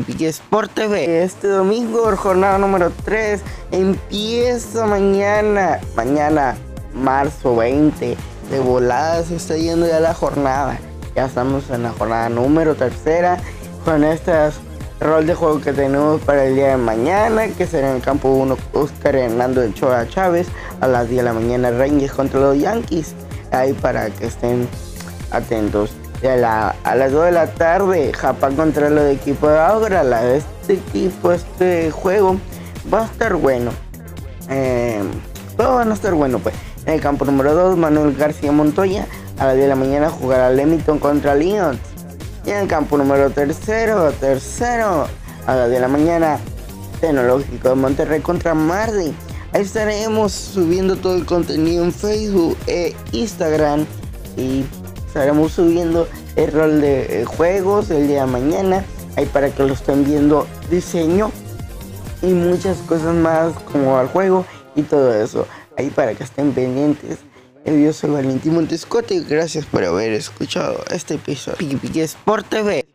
Sport TV. Este domingo, jornada número 3, empieza mañana, mañana, marzo 20. De volada se está yendo ya la jornada. Ya estamos en la jornada número tercera con este rol de juego que tenemos para el día de mañana, que será en el campo 1 Oscar Hernando de Choa Chávez a las 10 de la mañana Rangers contra los Yankees. Ahí para que estén atentos a, las 2 de la tarde, Japón contra el equipo de Agra. Este equipo, este juego va a estar bueno. Eh, todo va a estar bueno, pues. En el campo número 2, Manuel García Montoya. A las 10 de la mañana jugará Lemington contra Lions. Y en el campo número tercero, tercero, a las 10 de la mañana, Tecnológico de Monterrey contra Mardi. Ahí estaremos subiendo todo el contenido en Facebook e Instagram. Y estaremos subiendo el rol de eh, juegos el día de mañana. Ahí para que lo estén viendo diseño y muchas cosas más como al juego y todo eso. Ahí para que estén pendientes. Yo soy Valentín Montescote y gracias por haber escuchado este episodio. Piki Sport TV.